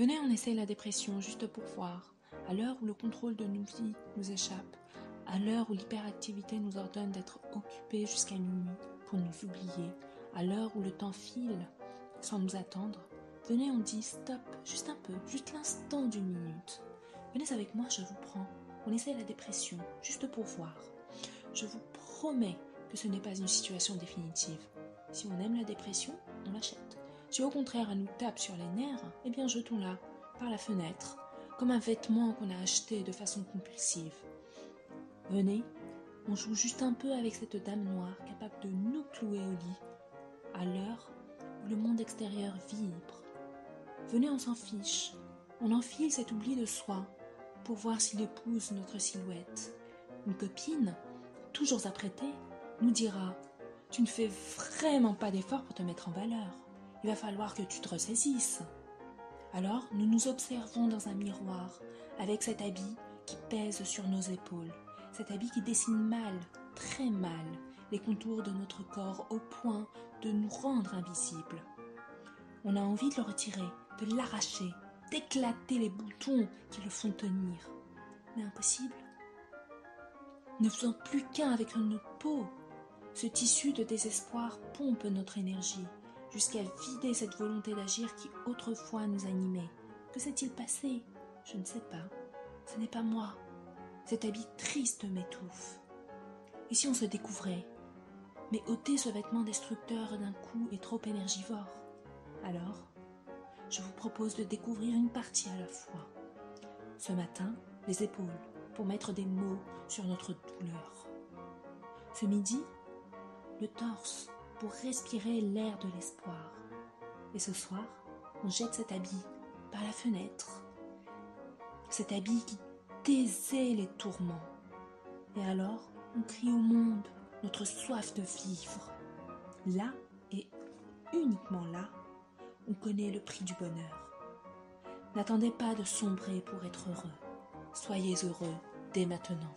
Venez, on essaye la dépression juste pour voir. À l'heure où le contrôle de nos vies nous échappe, à l'heure où l'hyperactivité nous ordonne d'être occupés jusqu'à minuit pour nous oublier, à l'heure où le temps file sans nous attendre, venez, on dit stop, juste un peu, juste l'instant d'une minute. Venez avec moi, je vous prends. On essaye la dépression, juste pour voir. Je vous promets que ce n'est pas une situation définitive. Si on aime la dépression, on l'achète. Si au contraire elle nous tape sur les nerfs, eh bien jetons-la par la fenêtre, comme un vêtement qu'on a acheté de façon compulsive. Venez, on joue juste un peu avec cette dame noire capable de nous clouer au lit, à l'heure où le monde extérieur vibre. Venez, on s'en fiche, on enfile cet oubli de soi pour voir s'il épouse notre silhouette. Une copine, toujours apprêtée, nous dira Tu ne fais vraiment pas d'effort pour te mettre en valeur. Il va falloir que tu te ressaisisses. Alors nous nous observons dans un miroir avec cet habit qui pèse sur nos épaules, cet habit qui dessine mal, très mal, les contours de notre corps au point de nous rendre invisibles. On a envie de le retirer, de l'arracher, d'éclater les boutons qui le font tenir. Mais impossible. Ne faisant plus qu'un avec notre peau, ce tissu de désespoir pompe notre énergie jusqu'à vider cette volonté d'agir qui autrefois nous animait. Que s'est-il passé? Je ne sais pas. Ce n'est pas moi. Cet habit triste m'étouffe. Et si on se découvrait? Mais ôter ce vêtement destructeur d'un coup est trop énergivore. Alors, je vous propose de découvrir une partie à la fois. Ce matin, les épaules, pour mettre des mots sur notre douleur. Ce midi, le torse, pour respirer l'air de l'espoir. Et ce soir, on jette cet habit par la fenêtre. Cet habit qui taisait les tourments. Et alors, on crie au monde notre soif de vivre. Là et uniquement là, on connaît le prix du bonheur. N'attendez pas de sombrer pour être heureux. Soyez heureux dès maintenant.